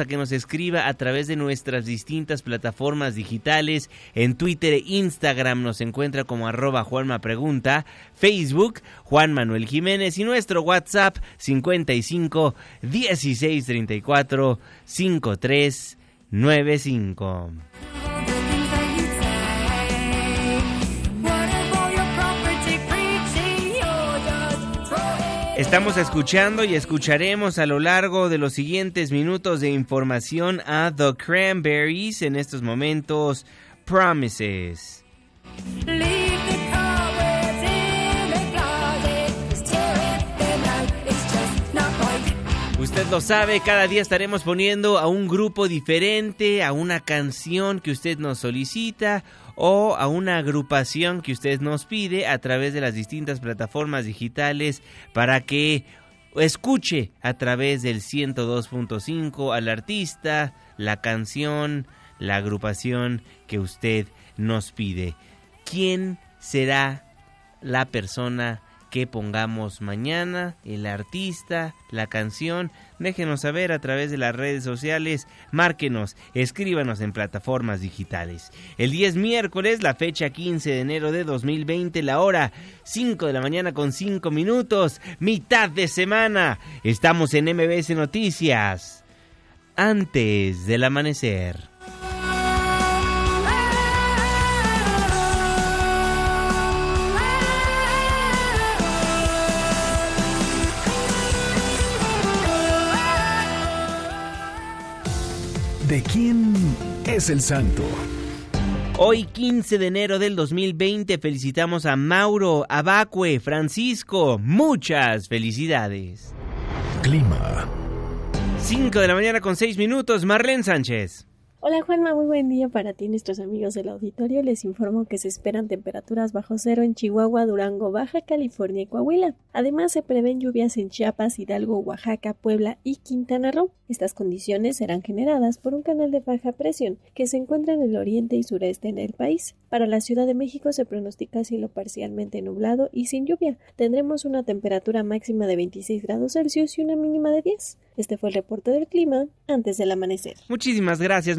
a que nos escriba a través de nuestras distintas plataformas digitales. En Twitter e Instagram nos encuentra como arroba Juanma Pregunta Facebook Juan Manuel Jiménez y nuestro WhatsApp 55 16 34 53 95. Estamos escuchando y escucharemos a lo largo de los siguientes minutos de información a The Cranberries en estos momentos Promises. Usted lo sabe, cada día estaremos poniendo a un grupo diferente, a una canción que usted nos solicita o a una agrupación que usted nos pide a través de las distintas plataformas digitales para que escuche a través del 102.5 al artista, la canción, la agrupación que usted nos pide. ¿Quién será la persona que pongamos mañana, el artista, la canción. Déjenos saber a través de las redes sociales, márquenos, escríbanos en plataformas digitales. El 10 miércoles, la fecha 15 de enero de 2020, la hora 5 de la mañana con 5 minutos, mitad de semana. Estamos en MBS Noticias. Antes del amanecer. ¿De quién es el santo? Hoy 15 de enero del 2020 felicitamos a Mauro, Abacue, Francisco. Muchas felicidades. Clima. 5 de la mañana con 6 minutos, Marlene Sánchez. Hola Juanma, muy buen día para ti nuestros amigos del auditorio. Les informo que se esperan temperaturas bajo cero en Chihuahua, Durango, Baja California y Coahuila. Además se prevén lluvias en Chiapas, Hidalgo, Oaxaca, Puebla y Quintana Roo. Estas condiciones serán generadas por un canal de baja presión que se encuentra en el oriente y sureste del país. Para la Ciudad de México se pronostica cielo parcialmente nublado y sin lluvia. Tendremos una temperatura máxima de 26 grados Celsius y una mínima de 10. Este fue el reporte del clima antes del amanecer. Muchísimas gracias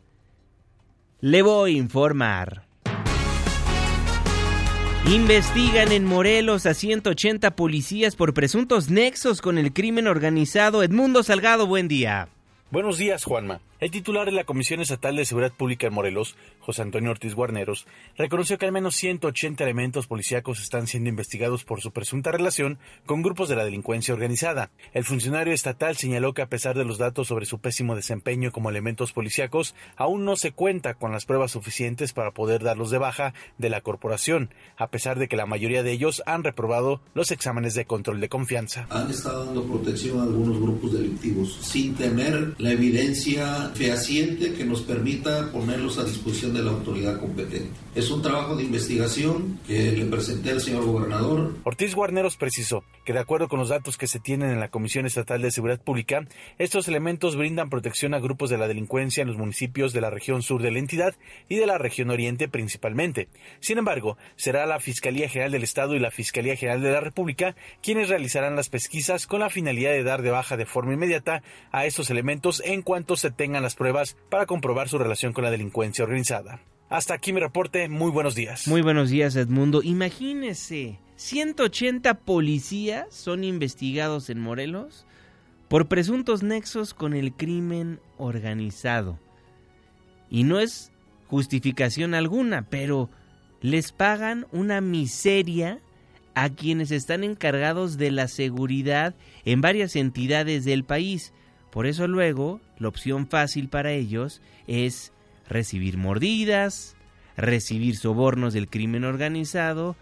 Le voy a informar. Investigan en Morelos a 180 policías por presuntos nexos con el crimen organizado. Edmundo Salgado, buen día. Buenos días, Juanma. El titular de la Comisión Estatal de Seguridad Pública en Morelos, José Antonio Ortiz Guarneros, reconoció que al menos 180 elementos policíacos están siendo investigados por su presunta relación con grupos de la delincuencia organizada. El funcionario estatal señaló que a pesar de los datos sobre su pésimo desempeño como elementos policíacos, aún no se cuenta con las pruebas suficientes para poder darlos de baja de la corporación, a pesar de que la mayoría de ellos han reprobado los exámenes de control de confianza. Han estado dando protección a algunos grupos delictivos sin tener la evidencia fehaciente que nos permita ponerlos a disposición de la autoridad competente. Es un trabajo de investigación que le presenté al señor gobernador. Ortiz Guarneros precisó que de acuerdo con los datos que se tienen en la Comisión Estatal de Seguridad Pública, estos elementos brindan protección a grupos de la delincuencia en los municipios de la región sur de la entidad y de la región oriente principalmente. Sin embargo, será la Fiscalía General del Estado y la Fiscalía General de la República quienes realizarán las pesquisas con la finalidad de dar de baja de forma inmediata a estos elementos en cuanto se tengan las pruebas para comprobar su relación con la delincuencia organizada. Hasta aquí mi reporte, muy buenos días. Muy buenos días Edmundo. Imagínese, 180 policías son investigados en Morelos por presuntos nexos con el crimen organizado. Y no es justificación alguna, pero les pagan una miseria a quienes están encargados de la seguridad en varias entidades del país. Por eso luego la opción fácil para ellos es recibir mordidas, recibir sobornos del crimen organizado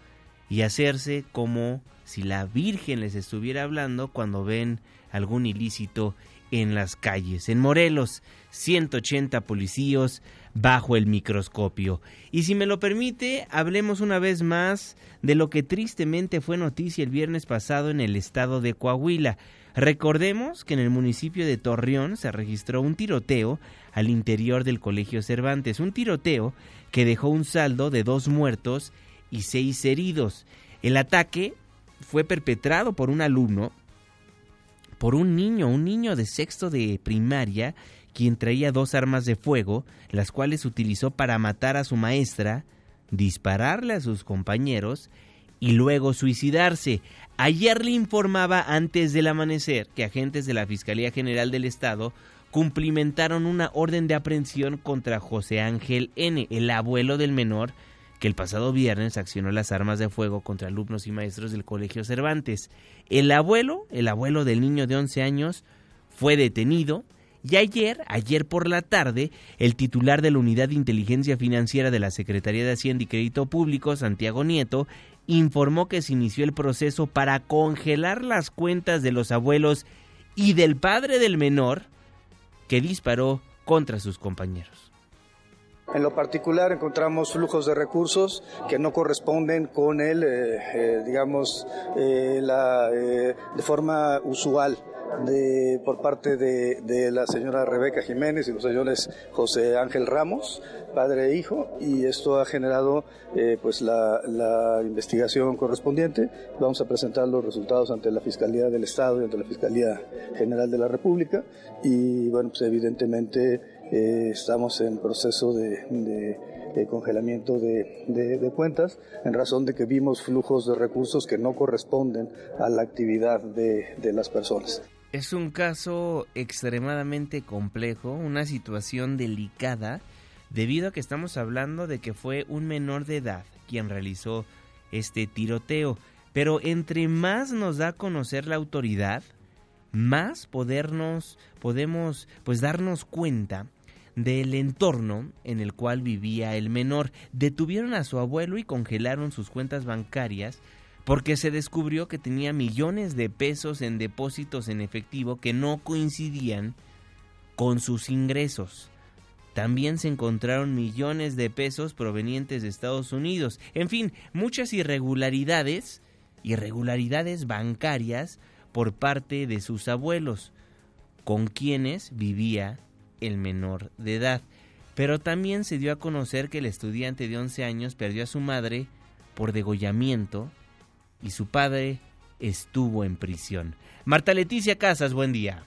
y hacerse como si la Virgen les estuviera hablando cuando ven algún ilícito en las calles. En Morelos, 180 policías bajo el microscopio. Y si me lo permite, hablemos una vez más de lo que tristemente fue noticia el viernes pasado en el estado de Coahuila. Recordemos que en el municipio de Torreón se registró un tiroteo al interior del Colegio Cervantes, un tiroteo que dejó un saldo de dos muertos y seis heridos. El ataque fue perpetrado por un alumno, por un niño, un niño de sexto de primaria, quien traía dos armas de fuego, las cuales utilizó para matar a su maestra, dispararle a sus compañeros y luego suicidarse. Ayer le informaba antes del amanecer que agentes de la Fiscalía General del Estado cumplimentaron una orden de aprehensión contra José Ángel N., el abuelo del menor, que el pasado viernes accionó las armas de fuego contra alumnos y maestros del Colegio Cervantes. El abuelo, el abuelo del niño de 11 años, fue detenido y ayer, ayer por la tarde, el titular de la Unidad de Inteligencia Financiera de la Secretaría de Hacienda y Crédito Público, Santiago Nieto, informó que se inició el proceso para congelar las cuentas de los abuelos y del padre del menor que disparó contra sus compañeros. En lo particular encontramos flujos de recursos que no corresponden con el, eh, eh, digamos, eh, la, de forma usual de, por parte de, la señora Rebeca Jiménez y los señores José Ángel Ramos, padre e hijo, y esto ha generado pues la, investigación correspondiente. Vamos a presentar los resultados ante la Fiscalía del Estado y ante la Fiscalía General de la República y bueno, pues evidentemente eh, estamos en proceso de, congelamiento de, cuentas en razón de que vimos flujos de recursos que no corresponden a la actividad de las personas. Es un caso extremadamente complejo, una situación delicada, debido a que estamos hablando de que fue un menor de edad quien realizó este tiroteo. Pero entre más nos da a conocer la autoridad, más podernos, podemos pues darnos cuenta del entorno en el cual vivía el menor. Detuvieron a su abuelo y congelaron sus cuentas bancarias porque se descubrió que tenía millones de pesos en depósitos en efectivo que no coincidían con sus ingresos. También se encontraron millones de pesos provenientes de Estados Unidos. En fin, muchas irregularidades, irregularidades bancarias por parte de sus abuelos, con quienes vivía el menor de edad. Pero también se dio a conocer que el estudiante de 11 años perdió a su madre por degollamiento y su padre estuvo en prisión. Marta Leticia Casas, buen día.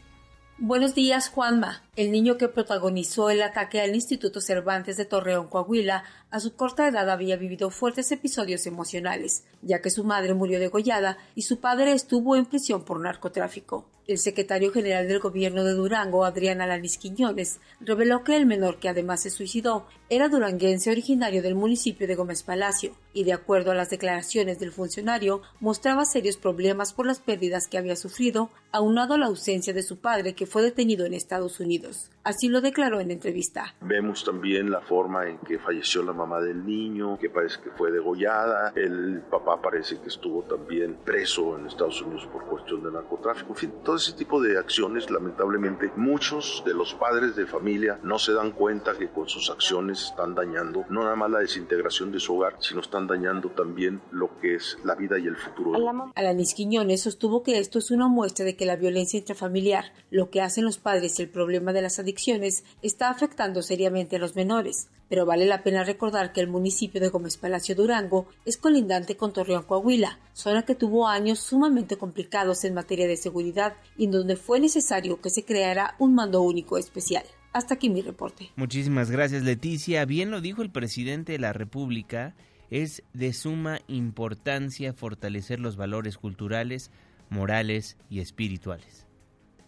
Buenos días, Juanma. El niño que protagonizó el ataque al Instituto Cervantes de Torreón, Coahuila, a su corta edad había vivido fuertes episodios emocionales, ya que su madre murió degollada y su padre estuvo en prisión por narcotráfico. El secretario general del gobierno de Durango, Adrián Alanis Quiñones, reveló que el menor que además se suicidó era duranguense originario del municipio de Gómez Palacio y, de acuerdo a las declaraciones del funcionario, mostraba serios problemas por las pérdidas que había sufrido, aunado a la ausencia de su padre que fue detenido en Estados Unidos. Así lo declaró en entrevista. Vemos también la forma en que falleció la mamá del niño, que parece que fue degollada. El papá parece que estuvo también preso en Estados Unidos por cuestión de narcotráfico. En fin, todo ese tipo de acciones, lamentablemente, muchos de los padres de familia no se dan cuenta que con sus acciones están dañando no nada más la desintegración de su hogar, sino están dañando también lo que es la vida y el futuro. Alanis Quiñones sostuvo que esto es una muestra de que la violencia intrafamiliar, lo que hacen los padres y el problema de las adicciones está afectando seriamente a los menores, pero vale la pena recordar que el municipio de Gómez Palacio Durango es colindante con Torreón Coahuila, zona que tuvo años sumamente complicados en materia de seguridad y donde fue necesario que se creara un mando único especial. Hasta aquí mi reporte. Muchísimas gracias Leticia. Bien lo dijo el presidente de la República, es de suma importancia fortalecer los valores culturales, morales y espirituales.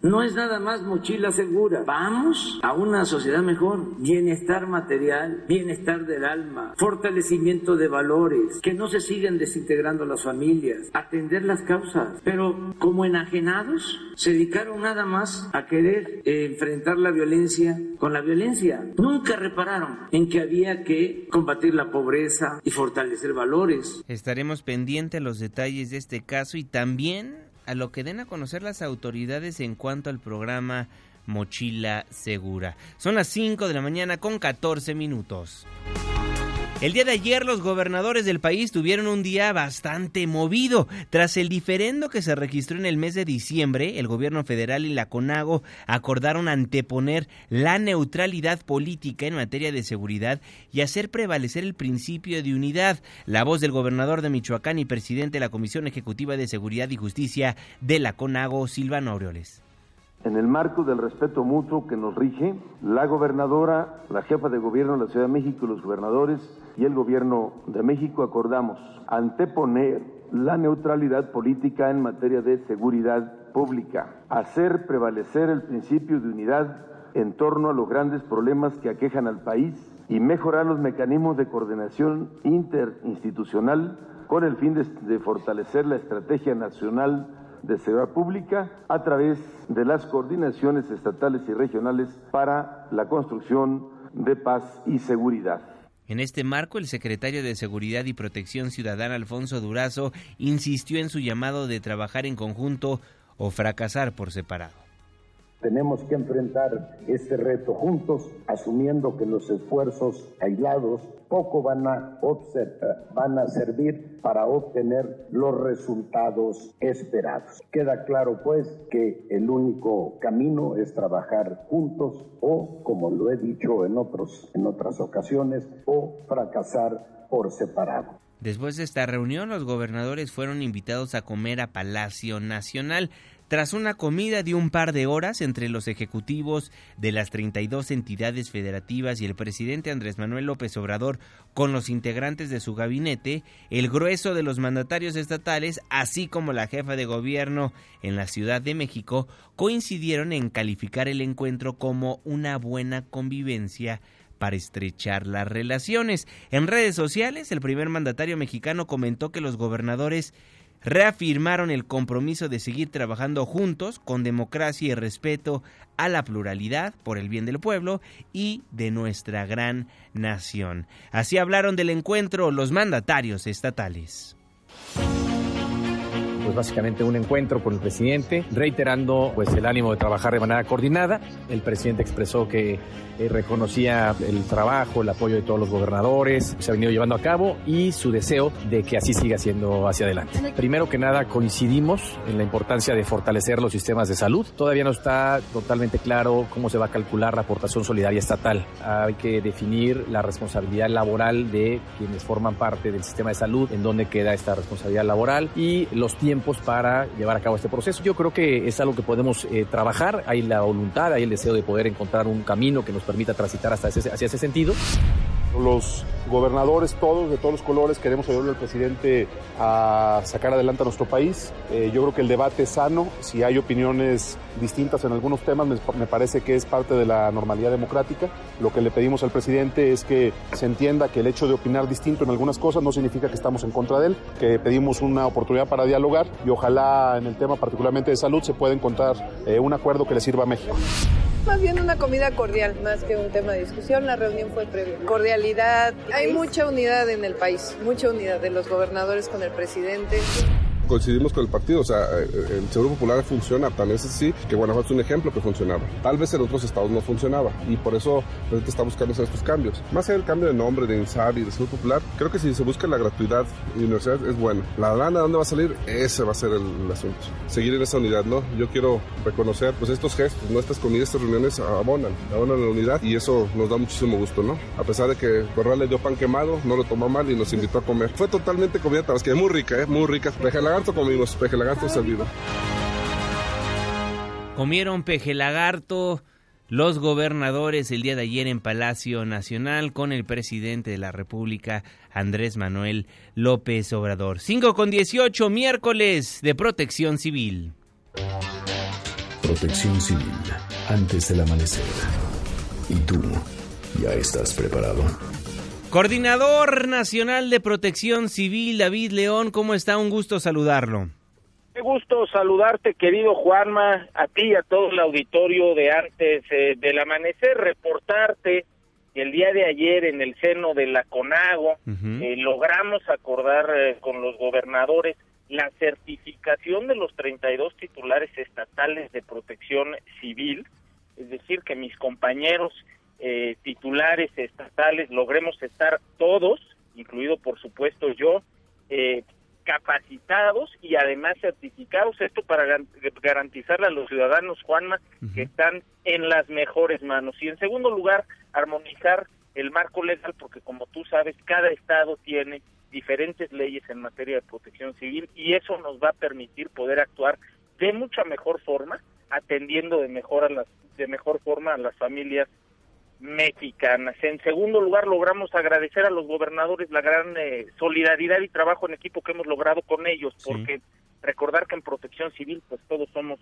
No es nada más mochila segura. Vamos a una sociedad mejor. Bienestar material, bienestar del alma, fortalecimiento de valores, que no se sigan desintegrando las familias, atender las causas. Pero como enajenados, se dedicaron nada más a querer eh, enfrentar la violencia con la violencia. Nunca repararon en que había que combatir la pobreza y fortalecer valores. Estaremos pendientes a los detalles de este caso y también a lo que den a conocer las autoridades en cuanto al programa Mochila Segura. Son las 5 de la mañana con 14 minutos. El día de ayer los gobernadores del país tuvieron un día bastante movido. Tras el diferendo que se registró en el mes de diciembre, el gobierno federal y la CONAGO acordaron anteponer la neutralidad política en materia de seguridad y hacer prevalecer el principio de unidad. La voz del gobernador de Michoacán y presidente de la Comisión Ejecutiva de Seguridad y Justicia de la CONAGO, Silvano Aureoles. En el marco del respeto mutuo que nos rige, la gobernadora, la jefa de gobierno de la Ciudad de México los gobernadores y el gobierno de México acordamos anteponer la neutralidad política en materia de seguridad pública, hacer prevalecer el principio de unidad en torno a los grandes problemas que aquejan al país y mejorar los mecanismos de coordinación interinstitucional con el fin de, de fortalecer la estrategia nacional de seguridad pública a través de las coordinaciones estatales y regionales para la construcción de paz y seguridad. En este marco, el secretario de Seguridad y Protección Ciudadana, Alfonso Durazo, insistió en su llamado de trabajar en conjunto o fracasar por separado. Tenemos que enfrentar este reto juntos, asumiendo que los esfuerzos aislados poco van a, van a servir para obtener los resultados esperados. Queda claro pues que el único camino es trabajar juntos o, como lo he dicho en, otros, en otras ocasiones, o fracasar por separado. Después de esta reunión, los gobernadores fueron invitados a comer a Palacio Nacional. Tras una comida de un par de horas entre los ejecutivos de las 32 entidades federativas y el presidente Andrés Manuel López Obrador con los integrantes de su gabinete, el grueso de los mandatarios estatales, así como la jefa de gobierno en la Ciudad de México, coincidieron en calificar el encuentro como una buena convivencia para estrechar las relaciones. En redes sociales, el primer mandatario mexicano comentó que los gobernadores reafirmaron el compromiso de seguir trabajando juntos con democracia y respeto a la pluralidad por el bien del pueblo y de nuestra gran nación. Así hablaron del encuentro los mandatarios estatales pues básicamente un encuentro con el presidente, reiterando pues el ánimo de trabajar de manera coordinada. El presidente expresó que eh, reconocía el trabajo, el apoyo de todos los gobernadores, se ha venido llevando a cabo y su deseo de que así siga siendo hacia adelante. Primero que nada coincidimos en la importancia de fortalecer los sistemas de salud. Todavía no está totalmente claro cómo se va a calcular la aportación solidaria estatal. Hay que definir la responsabilidad laboral de quienes forman parte del sistema de salud, en dónde queda esta responsabilidad laboral y los tiempos para llevar a cabo este proceso. Yo creo que es algo que podemos eh, trabajar, hay la voluntad, hay el deseo de poder encontrar un camino que nos permita transitar hasta ese, hacia ese sentido. Los gobernadores todos, de todos los colores, queremos ayudarle al presidente a sacar adelante a nuestro país. Eh, yo creo que el debate es sano. Si hay opiniones distintas en algunos temas, me, parece que es parte de la normalidad democrática. Lo que le pedimos al presidente es que se entienda que el hecho de opinar distinto en algunas cosas no significa que estamos en contra de él, que pedimos una oportunidad para dialogar y ojalá en el tema particularmente de salud se pueda encontrar eh, un acuerdo que le sirva a México. Más bien una comida cordial, más que un tema de discusión. La reunión fue previa. Cordialidad. Hay mucha unidad en el país, mucha unidad de los gobernadores con el presidente coincidimos con el partido, o sea, eh, el Seguro Popular funciona, tan es así que Guanajuato es un ejemplo que funcionaba. Tal vez en otros estados no funcionaba y por eso la gente está buscando estos cambios. Más allá del cambio de nombre de INSABI y de Seguro Popular, creo que si se busca la gratuidad y universidad es bueno. La lana, ¿dónde va a salir? Ese va a ser el, asunto. Seguir en esa unidad, ¿no? Yo quiero reconocer, pues estos gestos, ¿no? Estas comidas, estas reuniones abonan, abonan la unidad y eso nos da muchísimo gusto, ¿no? A pesar de que Corral le dio pan quemado, no lo tomó mal y nos invitó a comer. Fue totalmente comida tabasqueña, muy rica, ¿eh? Muy rica. Lagarto comimos, peje lagarto servido. Comieron peje lagarto los gobernadores el día de ayer en Palacio Nacional con el presidente de la República, Andrés Manuel López Obrador. 5 con 18, miércoles de protección civil. Protección civil, antes del amanecer. ¿Y tú ya estás preparado? Coordinador Nacional de Protección Civil, David León, ¿cómo está? Un gusto saludarlo. Qué gusto saludarte, querido Juanma, a ti y a todo el auditorio de antes eh, del amanecer, reportarte que el día de ayer en el seno de la CONAGO eh, logramos acordar eh, con los gobernadores la certificación de los 32 titulares estatales de protección civil, es decir, que mis compañeros eh, titulares estatales logremos estar todos, incluido por supuesto yo, eh, capacitados y además certificados, esto para garantizarle a los ciudadanos, Juanma, que están en las mejores manos. Y en segundo lugar, armonizar el marco legal, porque como tú sabes, cada estado tiene diferentes leyes en materia de protección civil y eso nos va a permitir poder actuar de mucha mejor forma, atendiendo de mejor a las de mejor forma a las familias mexicanas. En segundo lugar, logramos agradecer a los gobernadores la gran eh, solidaridad y trabajo en equipo que hemos logrado con ellos, porque recordar que en protección civil, pues todos somos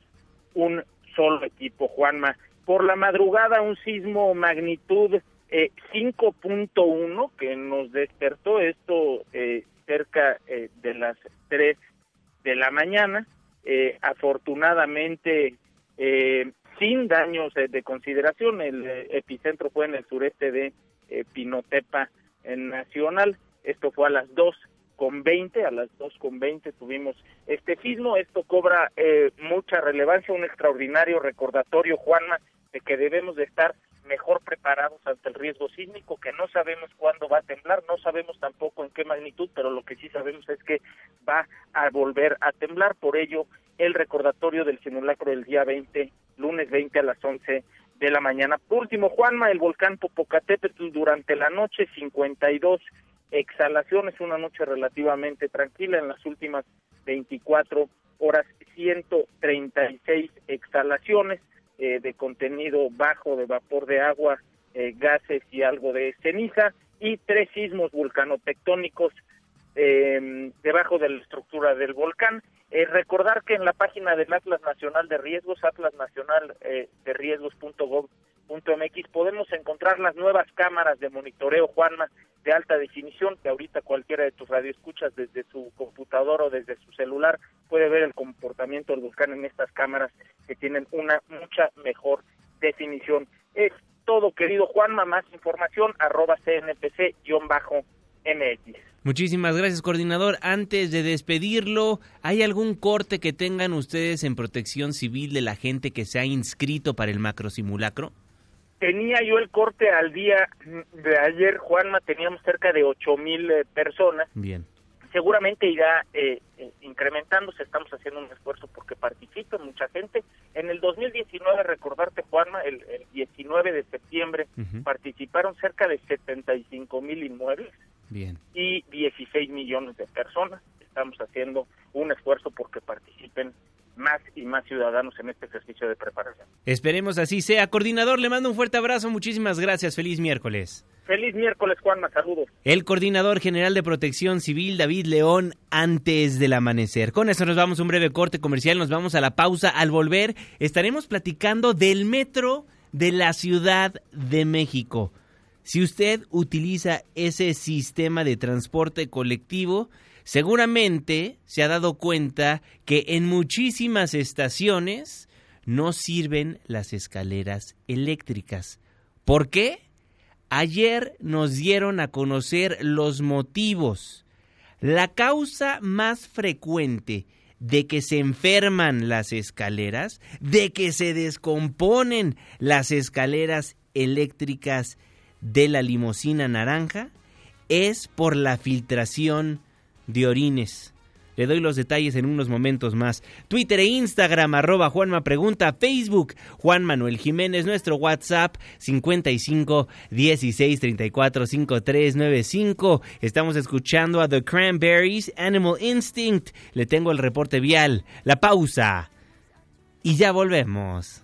un solo equipo, Juanma. Por la madrugada, un sismo magnitud eh, 5.1 que nos despertó esto eh, cerca eh, de las 3 de la mañana. afortunadamente, sin daños de consideración. El eh, epicentro fue en el sureste de eh, Pinotepa Nacional. Esto fue a las 2 con 20, a las 2 con 20 tuvimos este sismo. Esto cobra eh, mucha relevancia, un extraordinario recordatorio, Juanma, de que debemos de estar mejor preparados ante el riesgo sísmico, que no sabemos cuándo va a temblar, no sabemos tampoco en qué magnitud, pero lo que sí sabemos es que va a volver a temblar. Por ello, el recordatorio del simulacro del día 20, lunes 20 a las 11 de la mañana. Por último, Juanma, el volcán Popocatépetl durante la noche, 52 exhalaciones, una noche relativamente tranquila en las últimas 24 horas, 136 exhalaciones eh, de contenido bajo de vapor de agua, eh, gases y algo de ceniza, y tres sismos vulcanotectónicos eh, debajo de la estructura del volcán. Eh, recordar que en la página del Atlas Nacional de Riesgos, Atlas Nacional eh, podemos encontrar las nuevas cámaras de monitoreo, Juanma, de alta definición, que ahorita cualquiera de tus radioescuchas desde su computador o desde su celular puede ver el comportamiento del volcán en estas cámaras que tienen una mucha mejor definición. Es todo, querido Juanma, más información, arroba CNPC-MX. Muchísimas gracias, coordinador. Antes de despedirlo, ¿hay algún corte que tengan ustedes en protección civil de la gente que se ha inscrito para el macro simulacro? Tenía yo el corte al día de ayer, Juanma, teníamos cerca de ocho mil eh, personas. Bien. Seguramente irá eh, eh, incrementándose, estamos haciendo un esfuerzo porque participe mucha gente. En el 2019, recordarte, Juanma, el, 19 de septiembre participaron cerca de 75 mil inmuebles y 16 millones de personas. Estamos haciendo un esfuerzo porque participen más y más ciudadanos en este ejercicio de preparación. Esperemos así sea. Coordinador, le mando un fuerte abrazo. Muchísimas gracias. Feliz miércoles. Feliz miércoles, Juanma. Saludos. El coordinador general de Protección Civil, David León, antes del amanecer. Con eso nos vamos a un breve corte comercial. Nos vamos a la pausa. Al volver, estaremos platicando del metro de la Ciudad de México. Si usted utiliza ese sistema de transporte colectivo, seguramente se ha dado cuenta que en muchísimas estaciones no sirven las escaleras eléctricas. ¿Por qué? Ayer nos dieron a conocer los motivos. La causa más frecuente de que se enferman las escaleras, de que se descomponen las escaleras eléctricas de la limusina naranja, es por la filtración de orines. Le doy los detalles en unos momentos más. Twitter e Instagram, arroba Juanma Pregunta, Facebook, Juan Manuel Jiménez, nuestro WhatsApp, 55 16 34 53 95. Estamos escuchando a The Cranberries, Animal Instinct. Le tengo el reporte vial, la pausa. Y ya volvemos.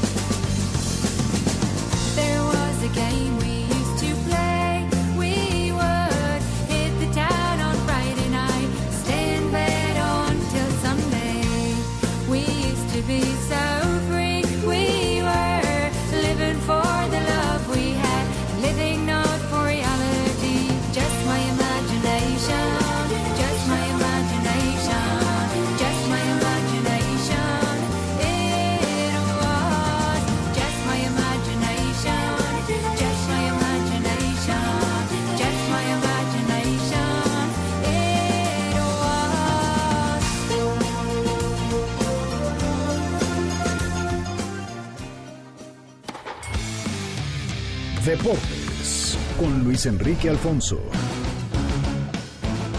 Enrique Alfonso.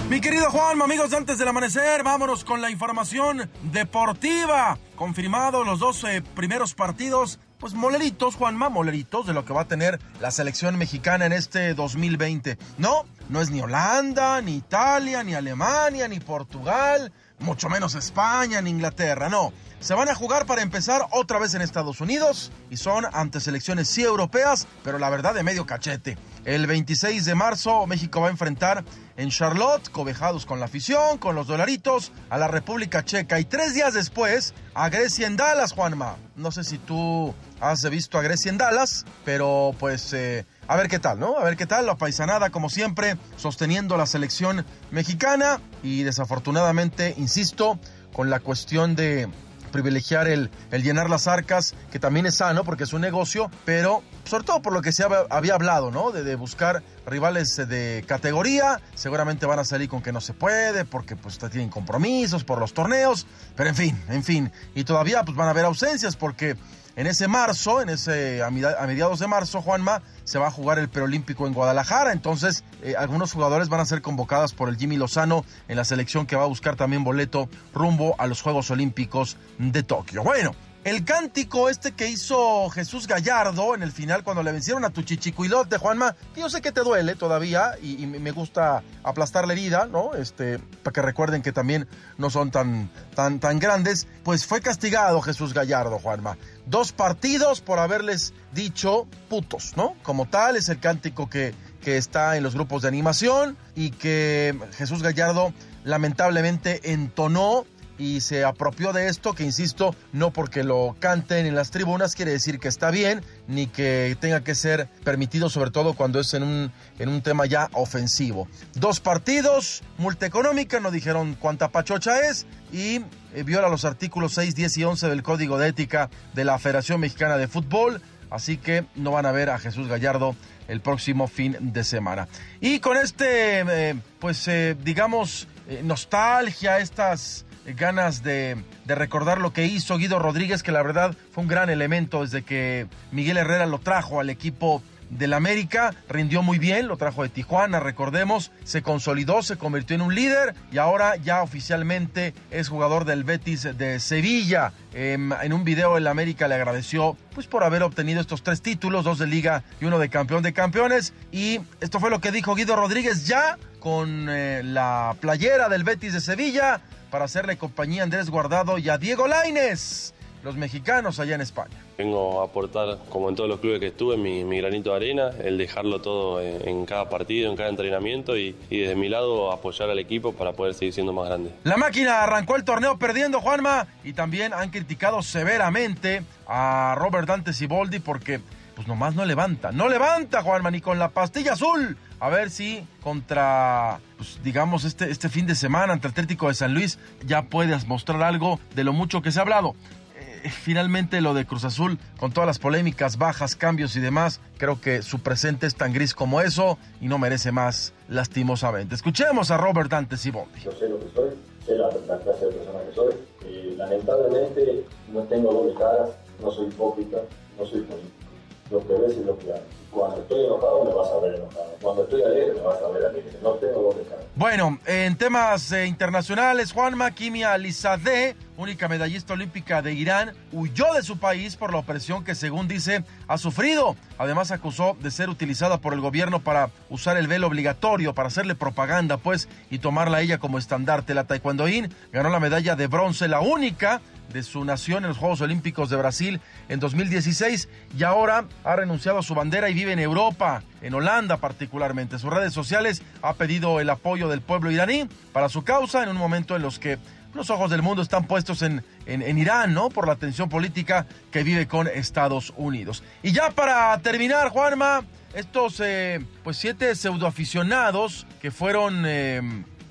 Mi querido Juan, amigos antes del amanecer, vámonos con la información deportiva. Confirmado los dos eh, primeros partidos, pues moleritos, Juanma, moleritos de lo que va a tener la selección mexicana en este 2020. No, no es ni Holanda, ni Italia, ni Alemania, ni Portugal, mucho menos España, ni Inglaterra, no se van a jugar para empezar otra vez en Estados Unidos y son ante selecciones sí europeas, pero la verdad de medio cachete. El 26 de marzo México va a enfrentar en Charlotte, cobejados con la afición, con los dolaritos, a la República Checa y tres días después a Grecia en Dallas, Juanma. No sé si tú has visto a Grecia en Dallas, pero pues eh, a ver qué tal, ¿no? A ver qué tal, la paisanada como siempre, sosteniendo la selección mexicana y desafortunadamente, insisto, con la cuestión de privilegiar el, llenar las arcas, que también es sano porque es un negocio, pero sobre todo por lo que se había hablado, ¿no? De, de, buscar rivales de categoría, seguramente van a salir con que no se puede, porque pues tienen compromisos por los torneos, pero en fin, en fin, y todavía pues van a haber ausencias porque en ese marzo, en ese a mediados de marzo, Juanma, se va a jugar el preolímpico en Guadalajara. Entonces, eh, algunos jugadores van a ser convocados por el Jimmy Lozano en la selección que va a buscar también boleto rumbo a los Juegos Olímpicos de Tokio. Bueno, el cántico este que hizo Jesús Gallardo en el final cuando le vencieron a tu chichicuilote, Juanma, que yo sé que te duele todavía y, me gusta aplastar la herida, ¿no? Este, para que recuerden que también no son tan, tan, tan grandes, pues fue castigado Jesús Gallardo, Juanma. Dos partidos por haberles dicho putos, ¿no? Como tal, es el cántico que, que está en los grupos de animación y que Jesús Gallardo lamentablemente entonó y se apropió de esto, que insisto, no porque lo canten en las tribunas quiere decir que está bien, ni que tenga que ser permitido, sobre todo cuando es en un, en un tema ya ofensivo. Dos partidos, multa económica, no dijeron cuánta pachocha es, y eh, viola los artículos 6, 10 y 11 del Código de Ética de la Federación Mexicana de Fútbol, así que no van a ver a Jesús Gallardo el próximo fin de semana. Y con este, eh, pues eh, digamos, nostalgia, estas ganas de, recordar lo que hizo Guido Rodríguez, que la verdad fue un gran elemento desde que Miguel Herrera lo trajo al equipo del América, rindió muy bien, lo trajo de Tijuana, recordemos, se consolidó, se convirtió en un líder y ahora ya oficialmente es jugador del Betis de Sevilla. Em, en un video el América le agradeció pues por haber obtenido estos tres títulos, dos de liga y uno de campeón de campeones. Y esto fue lo que dijo Guido Rodríguez ya con eh, la playera del Betis de Sevilla para hacerle compañía a Andrés Guardado y a Diego Laines, los mexicanos allá en España. Vengo a aportar, como en todos los clubes que estuve, mi, granito de arena, el dejarlo todo en, cada partido, en cada entrenamiento y, desde mi lado apoyar al equipo para poder seguir siendo más grande. La máquina arrancó el torneo perdiendo, Juanma, y también han criticado severamente a Robert Dante Siboldi porque pues nomás no levanta. No levanta, Juanma, ni con la pastilla azul. A ver si contra, pues, digamos, este, este fin de semana ante el Atlético de San Luis ya puedes mostrar algo de lo mucho que se ha hablado. Eh, finalmente lo de Cruz Azul, con todas las polémicas, bajas, cambios y demás, creo que su presente es tan gris como eso y no merece más lastimosamente. Escuchemos a Robert Dante Siboldi. Yo sé lo que soy, sé la, clase de persona que soy. Eh, lamentablemente no tengo doble caras, no soy hipócrita, no soy político lo que ves y lo que hago. Cuando estoy enojado me vas a ver enojado. Cuando estoy alegre me vas a ver alegre. No tengo doble cara. Bueno, en temas eh, internacionales, Juanma Kimia Alizadeh, única medallista olímpica de Irán, huyó de su país por la opresión que según dice ha sufrido. Además acusó de ser utilizada por el gobierno para usar el velo obligatorio, para hacerle propaganda pues y tomarla ella como estandarte. La taekwondoín ganó la medalla de bronce, la única de su nación en los Juegos Olímpicos de Brasil en 2016 y ahora ha renunciado a su bandera y vive en Europa, en Holanda particularmente. sus redes sociales ha pedido el apoyo del pueblo iraní para su causa en un momento en los que los ojos del mundo están puestos en, en, Irán, ¿no? Por la tensión política que vive con Estados Unidos. Y ya para terminar, Juanma, estos eh, pues siete pseudoaficionados que fueron eh,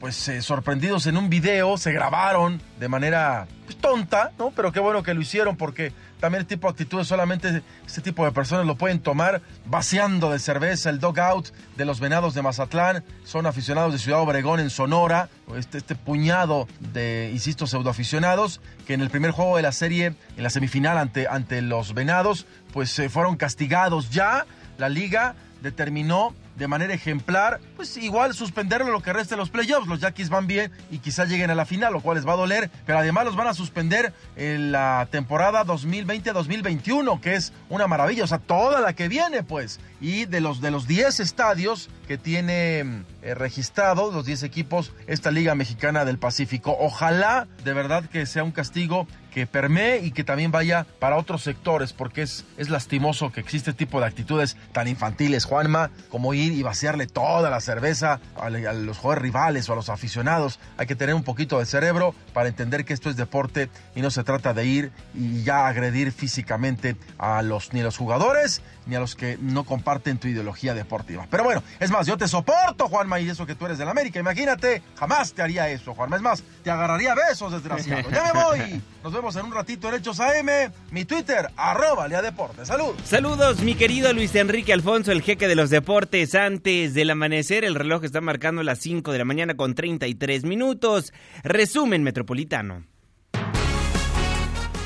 pues eh, sorprendidos en un video, se grabaron de manera pues, tonta, ¿no? Pero qué bueno que lo hicieron porque también este tipo de actitudes solamente este tipo de personas lo pueden tomar vaciando de cerveza el dog out de los venados de Mazatlán. Son aficionados de Ciudad Obregón en Sonora, este, este puñado de, insisto, pseudoaficionados que en el primer juego de la serie, en la semifinal ante, ante los venados, pues se fueron castigados ya. La liga determinó de manera ejemplar, pues igual suspenderlo lo que resta de los playoffs. Los Yaquis van bien y quizás lleguen a la final, lo cual les va a doler, pero además los van a suspender en la temporada 2020-2021, que es una maravilla, o sea, toda la que viene, pues. Y de los de los 10 estadios que tiene eh, registrados, los 10 equipos, esta Liga Mexicana del Pacífico. Ojalá de verdad que sea un castigo que permee y que también vaya para otros sectores, porque es, es lastimoso que existe este tipo de actitudes tan infantiles, Juanma, como ir y vaciarle toda la cerveza a, los jugadores rivales o a los aficionados. Hay que tener un poquito de cerebro para entender que esto es deporte y no se trata de ir y ya agredir físicamente a los, ni a los jugadores ni a los que no comparten tu ideología deportiva. Pero bueno, es más, yo te soporto, Juanma, y eso que tú eres del América. Imagínate, jamás te haría eso, Juanma. Es más, te agarraría besos, desgraciado. Ya me voy. Nos vemos en un ratito en Hechos AM. Mi Twitter, arroba Lea Deportes. Salud. Saludos, mi querido Luis Enrique Alfonso, el jeque de los deportes. Antes del amanecer, el reloj está marcando las 5 de la mañana con 33 minutos. Resumen metropolitano.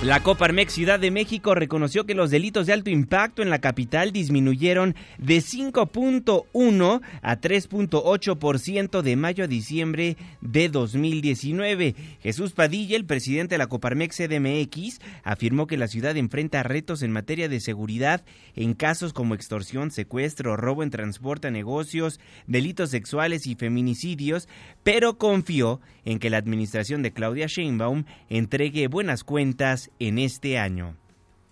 La Coparmex Ciudad de México reconoció que los delitos de alto impacto en la capital disminuyeron de 5.1 a 3.8% de mayo a diciembre de 2019. Jesús Padilla, el presidente de la Coparmex CDMX, afirmó que la ciudad enfrenta retos en materia de seguridad en casos como extorsión, secuestro, robo en transporte a negocios, delitos sexuales y feminicidios, pero confió en que la administración de Claudia Sheinbaum entregue buenas cuentas en este año.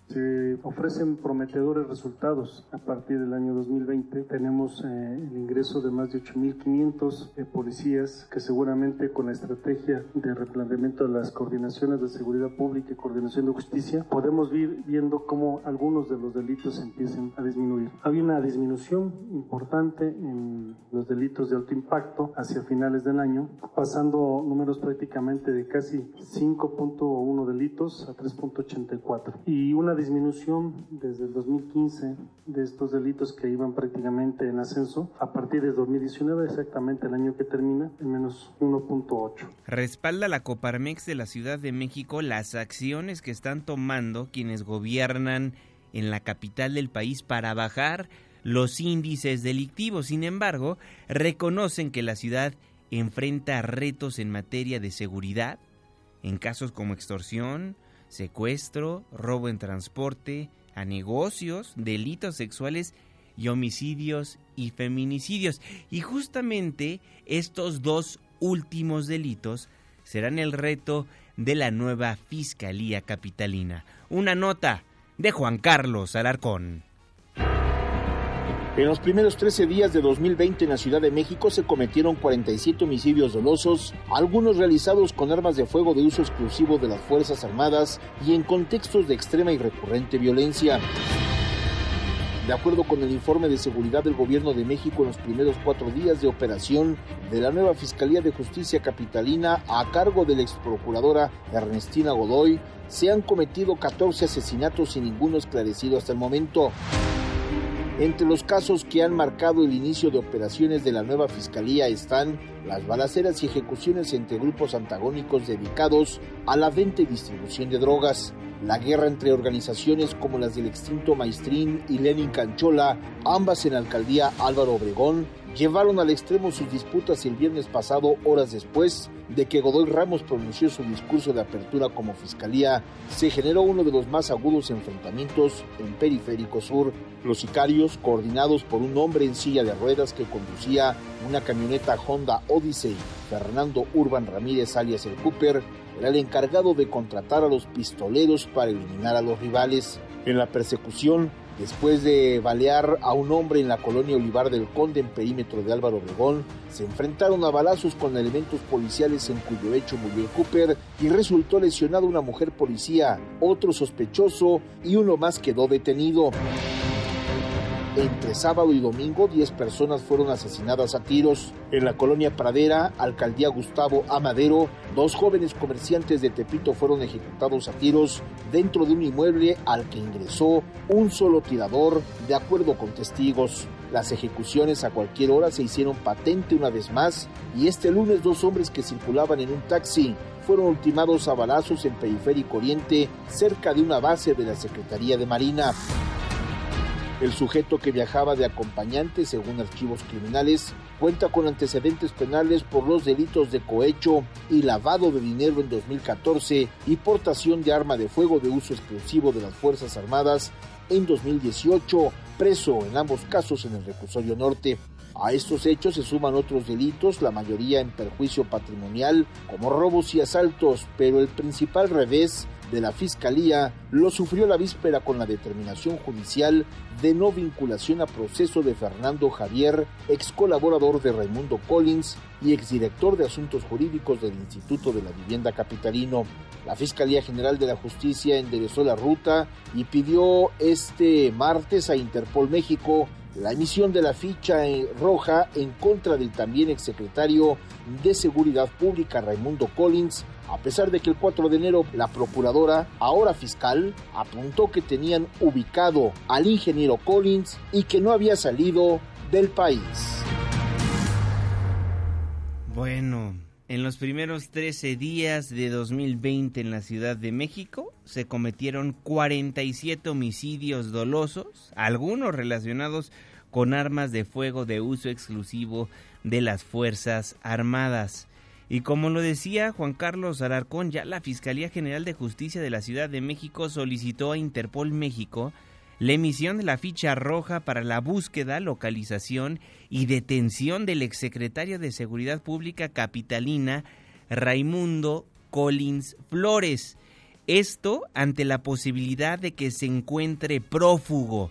Se ofrecen prometedores resultados. A partir del año 2020 tenemos eh, el ingreso de más de 8.500 eh, policías que seguramente con la estrategia de replanteamiento de las coordinaciones de seguridad pública y coordinación de justicia podemos ir viendo cómo algunos de los delitos empiecen a disminuir. Había una disminución importante en los delitos de alto impacto hacia finales del año, pasando números prácticamente de casi 5.1 delitos a 3.84 y disminución desde el 2015 de estos delitos que iban prácticamente en ascenso a partir de 2019, exactamente el año que termina, en menos 1.8. Respalda la Coparmex de la Ciudad de México las acciones que están tomando quienes gobiernan en la capital del país para bajar los índices delictivos. Sin embargo, reconocen que la ciudad enfrenta retos en materia de seguridad, en casos como extorsión, secuestro, robo en transporte, a negocios, delitos sexuales y homicidios y feminicidios. Y justamente estos dos últimos delitos serán el reto de la nueva Fiscalía Capitalina. Una nota de Juan Carlos Alarcón. En los primeros 13 días de 2020 en la Ciudad de México se cometieron 47 homicidios dolosos, algunos realizados con armas de fuego de uso exclusivo de las Fuerzas Armadas y en contextos de extrema y recurrente violencia. De acuerdo con el informe de seguridad del Gobierno de México en los primeros cuatro días de operación de la nueva Fiscalía de Justicia Capitalina a cargo de la exprocuradora Ernestina Godoy, se han cometido 14 asesinatos sin ninguno esclarecido hasta el momento. Entre los casos que han marcado el inicio de operaciones de la nueva fiscalía están las balaceras y ejecuciones entre grupos antagónicos dedicados a la venta y distribución de drogas, la guerra entre organizaciones como las del extinto Maestrín y Lenin Canchola, ambas en la alcaldía Álvaro Obregón, llevaron al extremo sus disputas el viernes pasado, horas después de que Godoy Ramos pronunció su discurso de apertura como fiscalía, se generó uno de los más agudos enfrentamientos en Periférico Sur. Los sicarios, coordinados por un hombre en silla de ruedas que conducía una camioneta Honda Odyssey, Fernando Urban Ramírez alias el Cooper, era el encargado de contratar a los pistoleros para eliminar a los rivales. En la persecución, Después de balear a un hombre en la colonia Olivar del Conde en perímetro de Álvaro Obregón, se enfrentaron a balazos con elementos policiales en cuyo hecho murió Cooper y resultó lesionada una mujer policía, otro sospechoso y uno más quedó detenido. Entre sábado y domingo, 10 personas fueron asesinadas a tiros. En la colonia Pradera, alcaldía Gustavo Amadero, dos jóvenes comerciantes de Tepito fueron ejecutados a tiros dentro de un inmueble al que ingresó un solo tirador, de acuerdo con testigos. Las ejecuciones a cualquier hora se hicieron patente una vez más y este lunes dos hombres que circulaban en un taxi fueron ultimados a balazos en Periférico Oriente, cerca de una base de la Secretaría de Marina. El sujeto que viajaba de acompañante, según archivos criminales, cuenta con antecedentes penales por los delitos de cohecho y lavado de dinero en 2014 y portación de arma de fuego de uso exclusivo de las Fuerzas Armadas en 2018, preso en ambos casos en el reclusorio norte. A estos hechos se suman otros delitos, la mayoría en perjuicio patrimonial, como robos y asaltos, pero el principal revés de la Fiscalía lo sufrió la víspera con la determinación judicial de no vinculación a proceso de Fernando Javier, ex colaborador de Raimundo Collins y exdirector de Asuntos Jurídicos del Instituto de la Vivienda Capitalino. La Fiscalía General de la Justicia enderezó la ruta y pidió este martes a Interpol México la emisión de la ficha roja en contra del también exsecretario de Seguridad Pública Raimundo Collins, a pesar de que el 4 de enero la procuradora, ahora fiscal, apuntó que tenían ubicado al ingeniero Collins y que no había salido del país. Bueno, en los primeros 13 días de 2020 en la Ciudad de México se cometieron 47 homicidios dolosos, algunos relacionados con armas de fuego de uso exclusivo de las Fuerzas Armadas. Y como lo decía Juan Carlos Alarcón, ya la Fiscalía General de Justicia de la Ciudad de México solicitó a Interpol México la emisión de la ficha roja para la búsqueda, localización y detención del exsecretario de Seguridad Pública capitalina Raimundo Collins Flores. Esto ante la posibilidad de que se encuentre prófugo.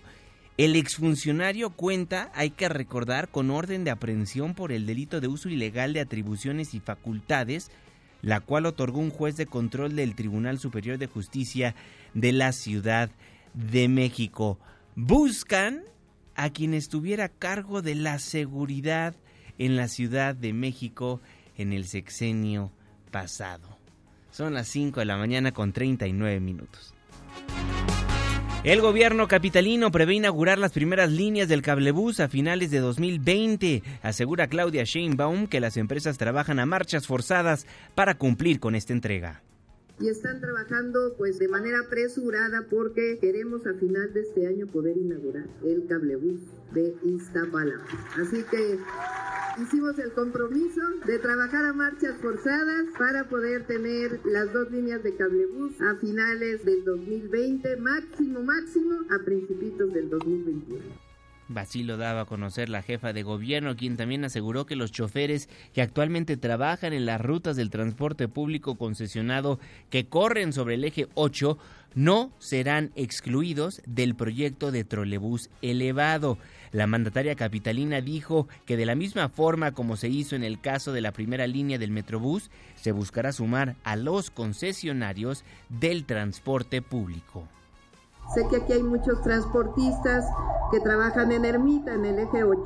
El exfuncionario cuenta, hay que recordar, con orden de aprehensión por el delito de uso ilegal de atribuciones y facultades, la cual otorgó un juez de control del Tribunal Superior de Justicia de la Ciudad de México. Buscan a quien estuviera a cargo de la seguridad en la Ciudad de México en el sexenio pasado. Son las 5 de la mañana con 39 minutos. El gobierno capitalino prevé inaugurar las primeras líneas del cablebús a finales de 2020. Asegura Claudia Sheinbaum que las empresas trabajan a marchas forzadas para cumplir con esta entrega y están trabajando pues de manera apresurada porque queremos a final de este año poder inaugurar el cablebús de Iztapalapa. Así que hicimos el compromiso de trabajar a marchas forzadas para poder tener las dos líneas de cablebús a finales del 2020, máximo máximo a principios del 2021. Así lo daba a conocer la jefa de gobierno, quien también aseguró que los choferes que actualmente trabajan en las rutas del transporte público concesionado que corren sobre el eje 8 no serán excluidos del proyecto de trolebús elevado. La mandataria capitalina dijo que de la misma forma como se hizo en el caso de la primera línea del Metrobús, se buscará sumar a los concesionarios del transporte público. Sé que aquí hay muchos transportistas que trabajan en Ermita, en el eje 8.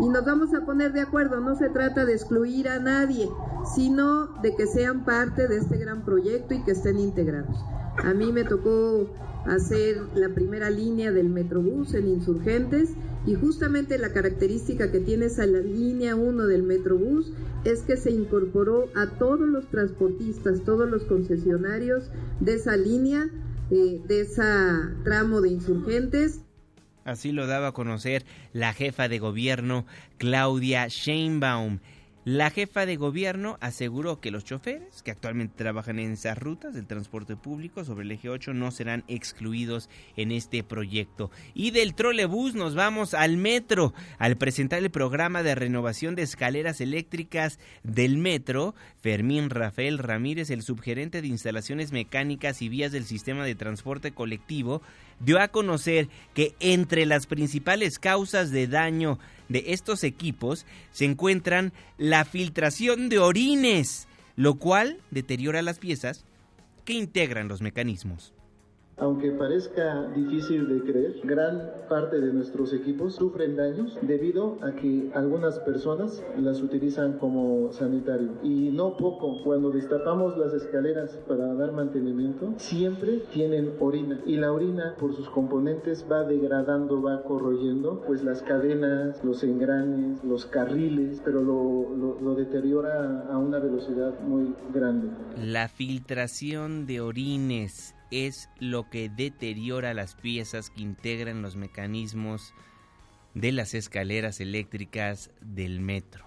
Y nos vamos a poner de acuerdo, no se trata de excluir a nadie, sino de que sean parte de este gran proyecto y que estén integrados. A mí me tocó hacer la primera línea del Metrobús en Insurgentes y justamente la característica que tiene esa línea 1 del Metrobús es que se incorporó a todos los transportistas, todos los concesionarios de esa línea de ese tramo de insurgentes. Así lo daba a conocer la jefa de gobierno Claudia Sheinbaum. La jefa de gobierno aseguró que los choferes que actualmente trabajan en esas rutas del transporte público sobre el eje 8 no serán excluidos en este proyecto. Y del trolebús nos vamos al metro. Al presentar el programa de renovación de escaleras eléctricas del metro, Fermín Rafael Ramírez, el subgerente de instalaciones mecánicas y vías del sistema de transporte colectivo, dio a conocer que entre las principales causas de daño de estos equipos se encuentran la filtración de orines, lo cual deteriora las piezas que integran los mecanismos. Aunque parezca difícil de creer, gran parte de nuestros equipos sufren daños debido a que algunas personas las utilizan como sanitario. Y no poco, cuando destapamos las escaleras para dar mantenimiento, siempre tienen orina. Y la orina, por sus componentes, va degradando, va corroyendo, pues las cadenas, los engranes, los carriles, pero lo, lo deteriora a una velocidad muy grande. La filtración de orines es lo que deteriora las piezas que integran los mecanismos de las escaleras eléctricas del metro.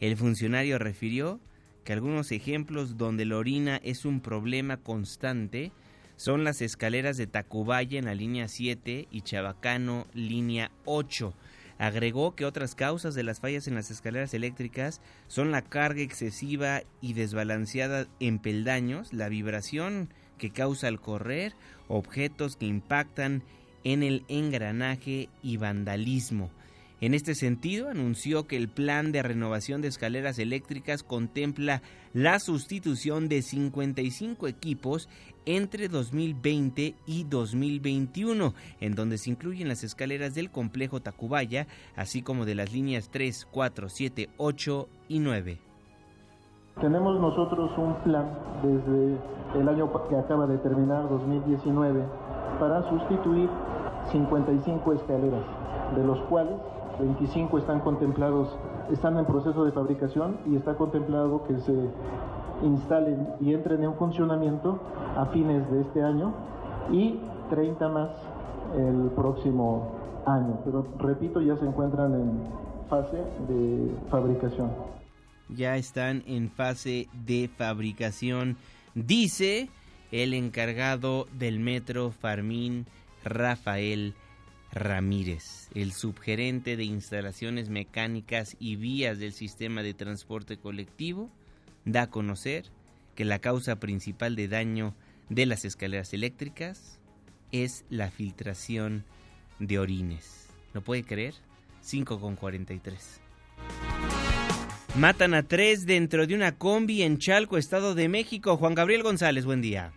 El funcionario refirió que algunos ejemplos donde la orina es un problema constante son las escaleras de Tacubaya en la línea 7 y Chabacano línea 8. Agregó que otras causas de las fallas en las escaleras eléctricas son la carga excesiva y desbalanceada en peldaños, la vibración que causa al correr, objetos que impactan en el engranaje y vandalismo. En este sentido, anunció que el plan de renovación de escaleras eléctricas contempla la sustitución de 55 equipos entre 2020 y 2021, en donde se incluyen las escaleras del complejo Tacubaya, así como de las líneas 3, 4, 7, 8 y 9. Tenemos nosotros un plan desde el año que acaba de terminar, 2019, para sustituir 55 escaleras, de los cuales 25 están contemplados, están en proceso de fabricación y está contemplado que se instalen y entren en funcionamiento a fines de este año y 30 más el próximo año. Pero repito, ya se encuentran en fase de fabricación ya están en fase de fabricación, dice el encargado del metro Farmín Rafael Ramírez, el subgerente de instalaciones mecánicas y vías del sistema de transporte colectivo, da a conocer que la causa principal de daño de las escaleras eléctricas es la filtración de orines. ¿Lo puede creer? 5 con 43. Matan a tres dentro de una combi en Chalco, Estado de México. Juan Gabriel González, buen día.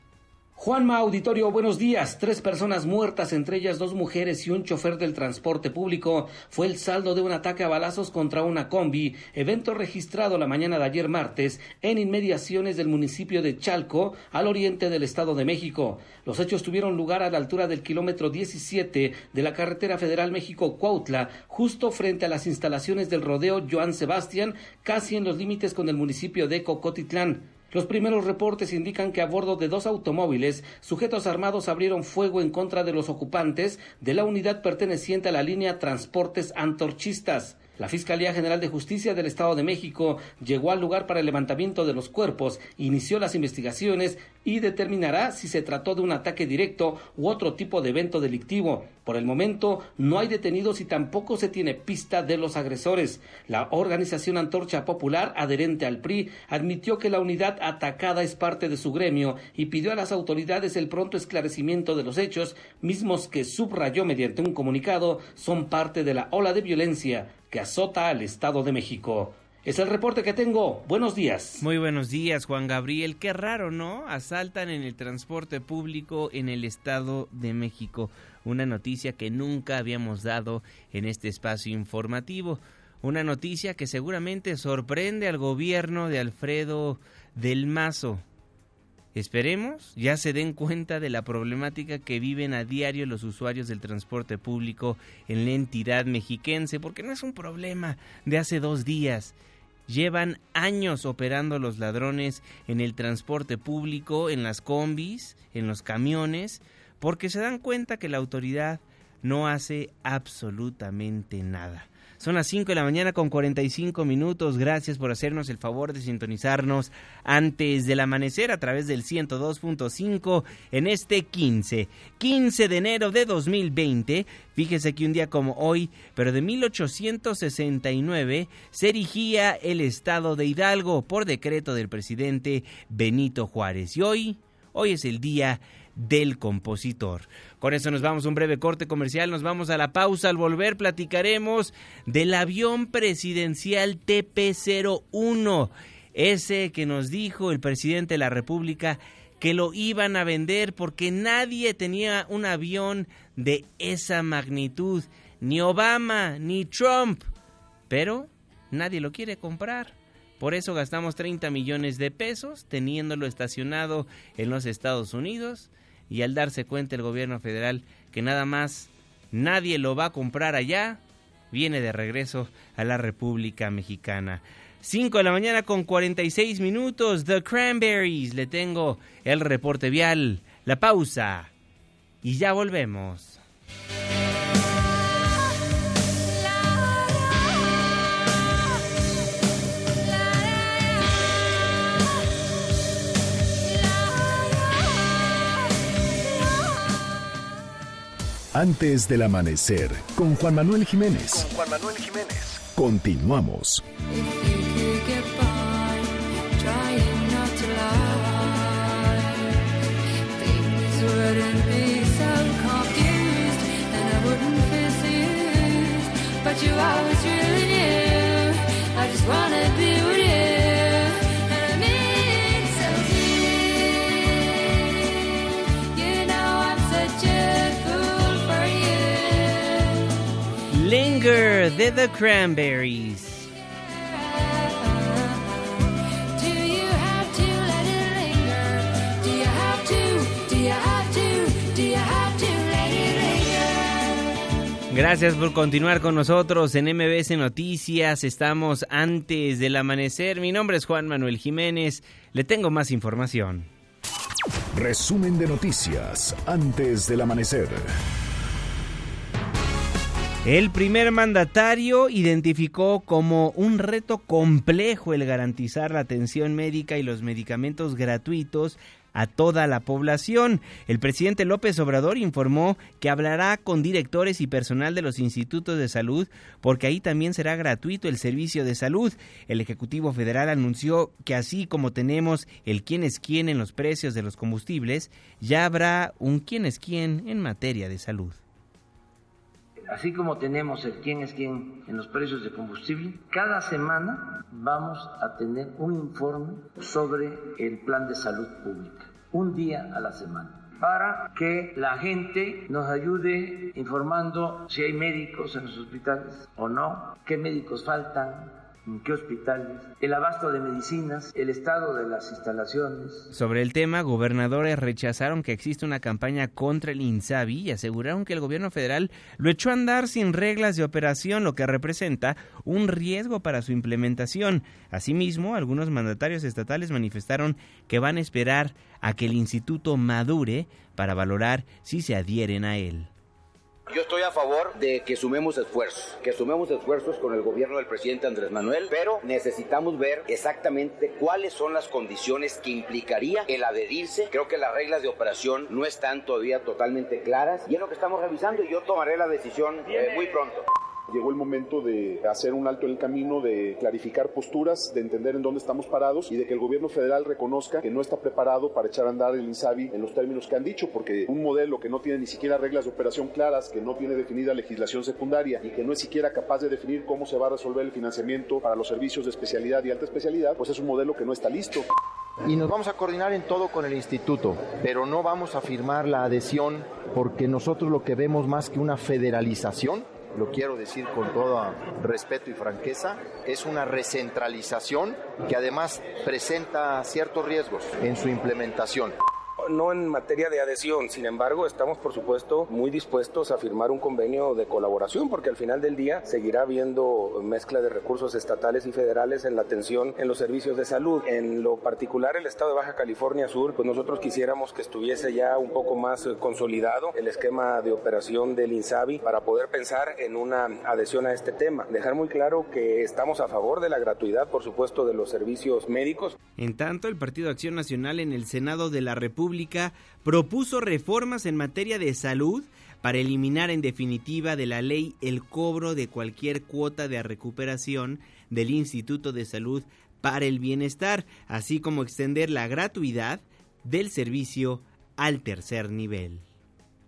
Juanma Auditorio, buenos días. Tres personas muertas, entre ellas dos mujeres y un chofer del transporte público, fue el saldo de un ataque a balazos contra una combi, evento registrado la mañana de ayer martes en inmediaciones del municipio de Chalco, al oriente del Estado de México. Los hechos tuvieron lugar a la altura del kilómetro 17 de la carretera federal México-Cuautla, justo frente a las instalaciones del rodeo Joan Sebastián, casi en los límites con el municipio de Cocotitlán. Los primeros reportes indican que a bordo de dos automóviles, sujetos armados abrieron fuego en contra de los ocupantes de la unidad perteneciente a la línea Transportes Antorchistas. La Fiscalía General de Justicia del Estado de México llegó al lugar para el levantamiento de los cuerpos, inició las investigaciones y determinará si se trató de un ataque directo u otro tipo de evento delictivo. Por el momento no hay detenidos y tampoco se tiene pista de los agresores. La organización Antorcha Popular, adherente al PRI, admitió que la unidad atacada es parte de su gremio y pidió a las autoridades el pronto esclarecimiento de los hechos, mismos que subrayó mediante un comunicado son parte de la ola de violencia que azota al Estado de México. Es el reporte que tengo. Buenos días. Muy buenos días, Juan Gabriel. Qué raro, ¿no? Asaltan en el transporte público en el Estado de México. Una noticia que nunca habíamos dado en este espacio informativo. Una noticia que seguramente sorprende al gobierno de Alfredo del Mazo. Esperemos ya se den cuenta de la problemática que viven a diario los usuarios del transporte público en la entidad mexiquense, porque no es un problema de hace dos días. Llevan años operando los ladrones en el transporte público, en las combis, en los camiones, porque se dan cuenta que la autoridad no hace absolutamente nada. Son las 5 de la mañana con 45 minutos. Gracias por hacernos el favor de sintonizarnos antes del amanecer a través del 102.5 en este 15. 15 de enero de 2020. Fíjese que un día como hoy, pero de 1869, se erigía el estado de Hidalgo por decreto del presidente Benito Juárez. Y hoy, hoy es el día del compositor. Con eso nos vamos a un breve corte comercial, nos vamos a la pausa. Al volver platicaremos del avión presidencial TP-01, ese que nos dijo el presidente de la República que lo iban a vender porque nadie tenía un avión de esa magnitud, ni Obama, ni Trump, pero nadie lo quiere comprar. Por eso gastamos 30 millones de pesos teniéndolo estacionado en los Estados Unidos y al darse cuenta el gobierno federal que nada más nadie lo va a comprar allá, viene de regreso a la República Mexicana. 5 de la mañana con 46 minutos, The Cranberries, le tengo el reporte vial, la pausa y ya volvemos. Antes del amanecer, con Juan Manuel Jiménez. Con Juan Manuel Jiménez. Continuamos. You always really knew I just wanna be with you to let it linger? Gracias por continuar con nosotros en MBS Noticias. Estamos antes del amanecer. Mi nombre es Juan Manuel Jiménez. Le tengo más información. Resumen de noticias antes del amanecer. El primer mandatario identificó como un reto complejo el garantizar la atención médica y los medicamentos gratuitos a toda la población. El presidente López Obrador informó que hablará con directores y personal de los institutos de salud porque ahí también será gratuito el servicio de salud. El Ejecutivo Federal anunció que así como tenemos el quién es quién en los precios de los combustibles, ya habrá un quién es quién en materia de salud así como tenemos el quién es quién en los precios de combustible, cada semana vamos a tener un informe sobre el plan de salud pública, un día a la semana para que la gente nos ayude informando si hay médicos en los hospitales o no, qué médicos faltan, qué hospitales, el abasto de medicinas, el estado de las instalaciones. Sobre el tema, gobernadores rechazaron que existe una campaña contra el INSABI y aseguraron que el gobierno federal lo echó a andar sin reglas de operación, lo que representa un riesgo para su implementación. Asimismo, algunos mandatarios estatales manifestaron que van a esperar a que el instituto madure para valorar si se adhieren a él. Yo estoy a favor de que sumemos esfuerzos, que sumemos esfuerzos con el gobierno del presidente Andrés Manuel, pero necesitamos ver exactamente cuáles son las condiciones que implicaría el adherirse. Creo que las reglas de operación no están todavía totalmente claras y es lo que estamos revisando y yo tomaré la decisión eh, muy pronto. Llegó el momento de hacer un alto en el camino, de clarificar posturas, de entender en dónde estamos parados y de que el gobierno federal reconozca que no está preparado para echar a andar el INSABI en los términos que han dicho, porque un modelo que no tiene ni siquiera reglas de operación claras, que no tiene definida legislación secundaria y que no es siquiera capaz de definir cómo se va a resolver el financiamiento para los servicios de especialidad y alta especialidad, pues es un modelo que no está listo. Y nos vamos a coordinar en todo con el instituto, pero no vamos a firmar la adhesión porque nosotros lo que vemos más que una federalización lo quiero decir con todo respeto y franqueza, es una recentralización que además presenta ciertos riesgos en su implementación no en materia de adhesión, sin embargo, estamos por supuesto muy dispuestos a firmar un convenio de colaboración porque al final del día seguirá habiendo mezcla de recursos estatales y federales en la atención en los servicios de salud. En lo particular el estado de Baja California Sur, pues nosotros quisiéramos que estuviese ya un poco más consolidado el esquema de operación del INSABI para poder pensar en una adhesión a este tema. Dejar muy claro que estamos a favor de la gratuidad, por supuesto, de los servicios médicos. En tanto, el Partido Acción Nacional en el Senado de la República propuso reformas en materia de salud para eliminar en definitiva de la ley el cobro de cualquier cuota de recuperación del Instituto de Salud para el Bienestar, así como extender la gratuidad del servicio al tercer nivel.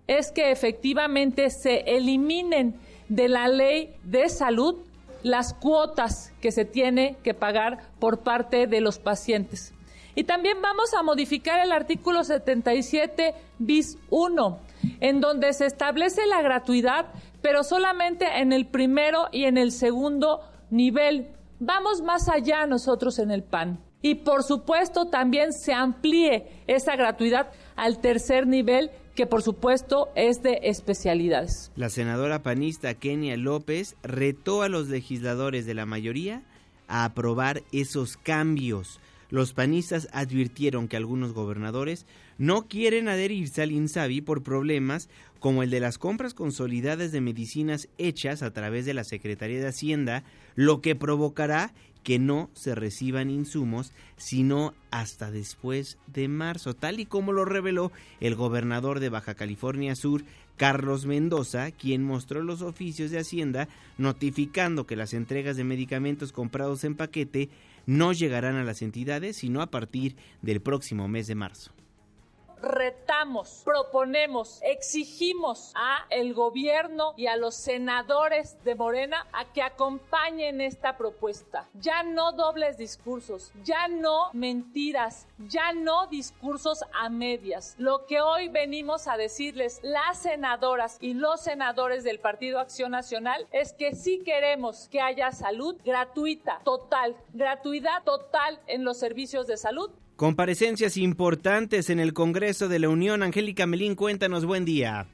Es que efectivamente se eliminen de la ley de salud las cuotas que se tiene que pagar por parte de los pacientes. Y también vamos a modificar el artículo 77 bis 1, en donde se establece la gratuidad, pero solamente en el primero y en el segundo nivel. Vamos más allá nosotros en el PAN. Y por supuesto también se amplíe esa gratuidad al tercer nivel, que por supuesto es de especialidades. La senadora panista Kenia López retó a los legisladores de la mayoría a aprobar esos cambios los panistas advirtieron que algunos gobernadores no quieren adherirse al INSABI por problemas como el de las compras consolidadas de medicinas hechas a través de la Secretaría de Hacienda, lo que provocará que no se reciban insumos sino hasta después de marzo, tal y como lo reveló el gobernador de Baja California Sur, Carlos Mendoza, quien mostró los oficios de Hacienda notificando que las entregas de medicamentos comprados en paquete no llegarán a las entidades sino a partir del próximo mes de marzo retamos, proponemos, exigimos a el gobierno y a los senadores de Morena a que acompañen esta propuesta. Ya no dobles discursos, ya no mentiras, ya no discursos a medias. Lo que hoy venimos a decirles las senadoras y los senadores del Partido Acción Nacional es que sí queremos que haya salud gratuita, total, gratuidad total en los servicios de salud Comparecencias importantes en el Congreso de la Unión. Angélica Melín, cuéntanos, buen día.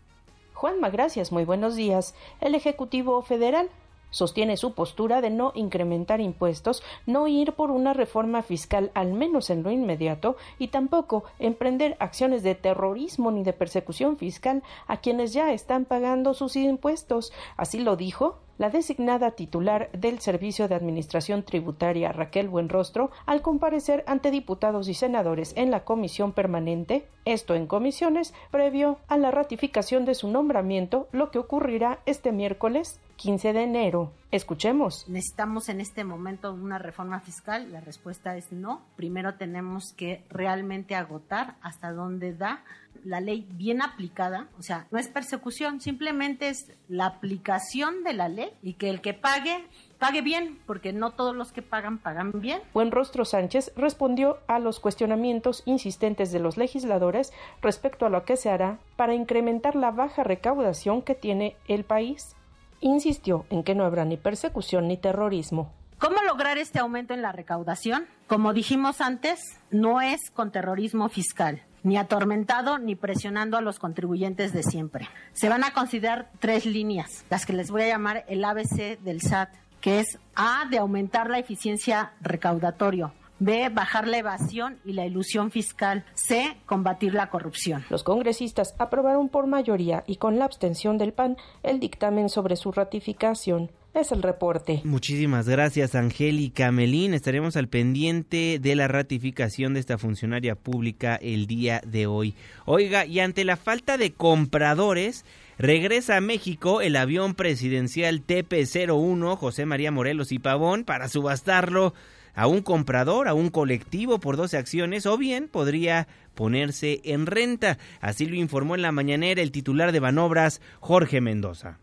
Juanma, gracias, muy buenos días. El Ejecutivo Federal sostiene su postura de no incrementar impuestos, no ir por una reforma fiscal al menos en lo inmediato y tampoco emprender acciones de terrorismo ni de persecución fiscal a quienes ya están pagando sus impuestos. Así lo dijo la designada titular del Servicio de Administración Tributaria Raquel Buenrostro al comparecer ante diputados y senadores en la comisión permanente, esto en comisiones, previo a la ratificación de su nombramiento, lo que ocurrirá este miércoles 15 de enero. Escuchemos. ¿Necesitamos en este momento una reforma fiscal? La respuesta es no. Primero tenemos que realmente agotar hasta dónde da la ley bien aplicada, o sea, no es persecución, simplemente es la aplicación de la ley y que el que pague pague bien, porque no todos los que pagan pagan bien. Buenrostro Sánchez respondió a los cuestionamientos insistentes de los legisladores respecto a lo que se hará para incrementar la baja recaudación que tiene el país. Insistió en que no habrá ni persecución ni terrorismo. ¿Cómo lograr este aumento en la recaudación? Como dijimos antes, no es con terrorismo fiscal ni atormentado ni presionando a los contribuyentes de siempre. Se van a considerar tres líneas, las que les voy a llamar el ABC del SAT, que es A, de aumentar la eficiencia recaudatorio. B, bajar la evasión y la ilusión fiscal. C, combatir la corrupción. Los congresistas aprobaron por mayoría y con la abstención del PAN el dictamen sobre su ratificación. Es el reporte. Muchísimas gracias, Angélica Melín. Estaremos al pendiente de la ratificación de esta funcionaria pública el día de hoy. Oiga, y ante la falta de compradores, regresa a México el avión presidencial TP-01 José María Morelos y Pavón para subastarlo a un comprador, a un colectivo por 12 acciones o bien podría ponerse en renta. Así lo informó en la mañanera el titular de Banobras, Jorge Mendoza.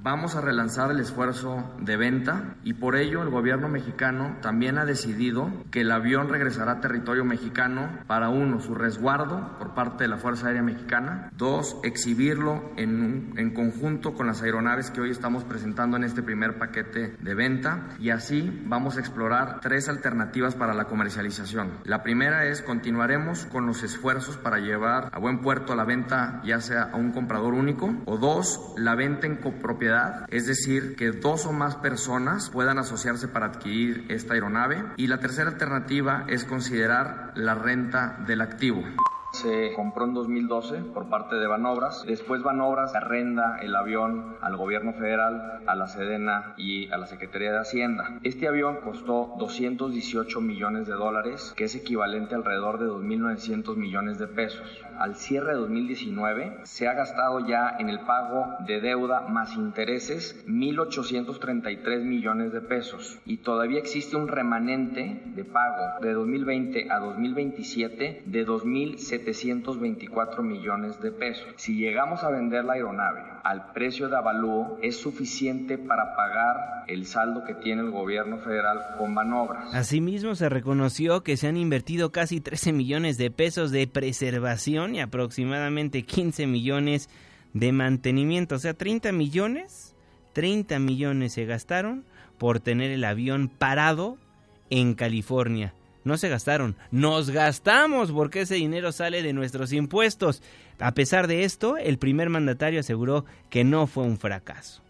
Vamos a relanzar el esfuerzo de venta y por ello el gobierno mexicano también ha decidido que el avión regresará a territorio mexicano para uno, su resguardo por parte de la Fuerza Aérea Mexicana, dos, exhibirlo en, en conjunto con las aeronaves que hoy estamos presentando en este primer paquete de venta y así vamos a explorar tres alternativas para la comercialización. La primera es continuaremos con los esfuerzos para llevar a buen puerto la venta ya sea a un comprador único o dos, la venta en copropiedad es decir, que dos o más personas puedan asociarse para adquirir esta aeronave. Y la tercera alternativa es considerar la renta del activo. Se compró en 2012 por parte de Banobras. Después Banobras arrenda el avión al gobierno federal, a la Sedena y a la Secretaría de Hacienda. Este avión costó 218 millones de dólares, que es equivalente alrededor de 2.900 millones de pesos. Al cierre de 2019 se ha gastado ya en el pago de deuda más intereses 1.833 millones de pesos y todavía existe un remanente de pago de 2020 a 2027 de 2.700 724 millones de pesos. Si llegamos a vender la aeronave al precio de avalúo, es suficiente para pagar el saldo que tiene el gobierno federal con manobras. Asimismo, se reconoció que se han invertido casi 13 millones de pesos de preservación y aproximadamente 15 millones de mantenimiento. O sea, 30 millones, 30 millones se gastaron por tener el avión parado en California no se gastaron, nos gastamos porque ese dinero sale de nuestros impuestos. A pesar de esto, el primer mandatario aseguró que no fue un fracaso.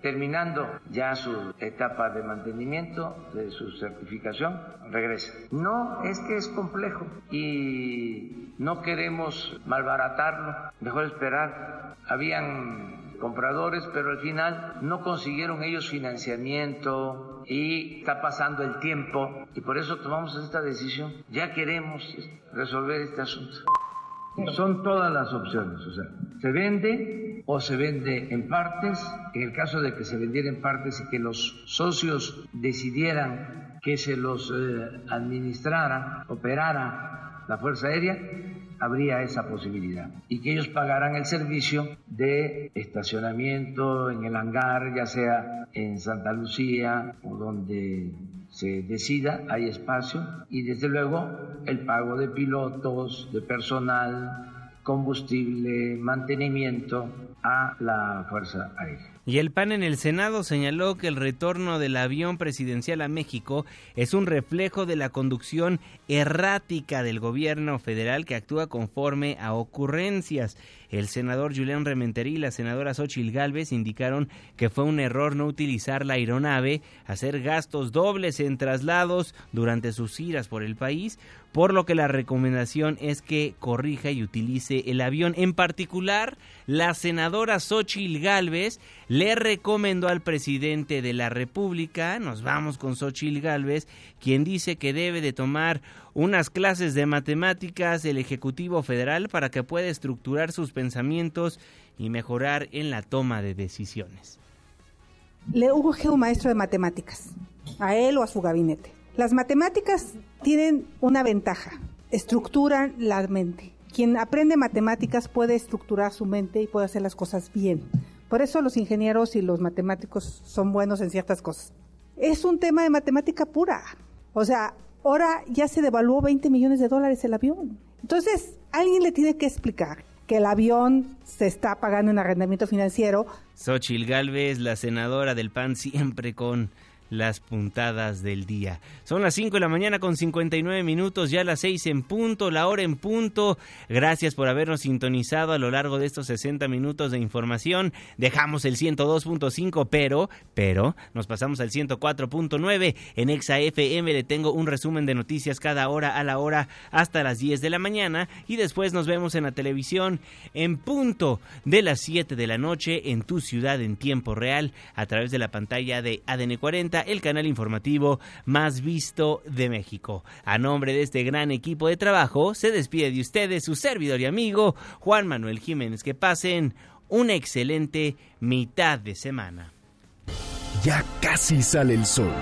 Terminando ya su etapa de mantenimiento, de su certificación, regresa. No, es que es complejo y no queremos malbaratarlo, mejor esperar. Habían compradores, pero al final no consiguieron ellos financiamiento y está pasando el tiempo y por eso tomamos esta decisión. Ya queremos resolver este asunto. Son todas las opciones, o sea, se vende o se vende en partes. En el caso de que se vendiera en partes y que los socios decidieran que se los eh, administrara, operara la Fuerza Aérea, habría esa posibilidad y que ellos pagarán el servicio de estacionamiento en el hangar, ya sea en Santa Lucía o donde se decida, hay espacio y desde luego el pago de pilotos, de personal, combustible, mantenimiento a la Fuerza Aérea. Y el PAN en el Senado señaló que el retorno del avión presidencial a México es un reflejo de la conducción errática del gobierno federal que actúa conforme a ocurrencias. El senador Julián Rementerí y la senadora Xochil Gálvez indicaron que fue un error no utilizar la aeronave, hacer gastos dobles en traslados durante sus giras por el país, por lo que la recomendación es que corrija y utilice el avión. En particular, la senadora Xochil Gálvez le recomendó al presidente de la República, nos vamos con Xochil Gálvez, quien dice que debe de tomar unas clases de matemáticas el Ejecutivo Federal para que pueda estructurar sus pensamientos y mejorar en la toma de decisiones. Le urge un maestro de matemáticas, a él o a su gabinete. Las matemáticas tienen una ventaja, estructuran la mente. Quien aprende matemáticas puede estructurar su mente y puede hacer las cosas bien. Por eso los ingenieros y los matemáticos son buenos en ciertas cosas. Es un tema de matemática pura. O sea, ahora ya se devaluó 20 millones de dólares el avión. Entonces, alguien le tiene que explicar que el avión se está pagando en arrendamiento financiero. Xochil Gálvez, la senadora del PAN, siempre con las puntadas del día. Son las 5 de la mañana con 59 minutos, ya las 6 en punto, la hora en punto. Gracias por habernos sintonizado a lo largo de estos 60 minutos de información. Dejamos el 102.5, pero, pero, nos pasamos al 104.9. En Exa FM le tengo un resumen de noticias cada hora a la hora hasta las 10 de la mañana y después nos vemos en la televisión en punto de las 7 de la noche en tu ciudad en tiempo real a través de la pantalla de ADN 40 el canal informativo más visto de México. A nombre de este gran equipo de trabajo, se despide de ustedes su servidor y amigo Juan Manuel Jiménez. Que pasen una excelente mitad de semana. Ya casi sale el sol.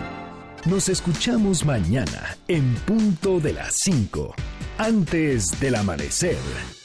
Nos escuchamos mañana en punto de las 5, antes del amanecer.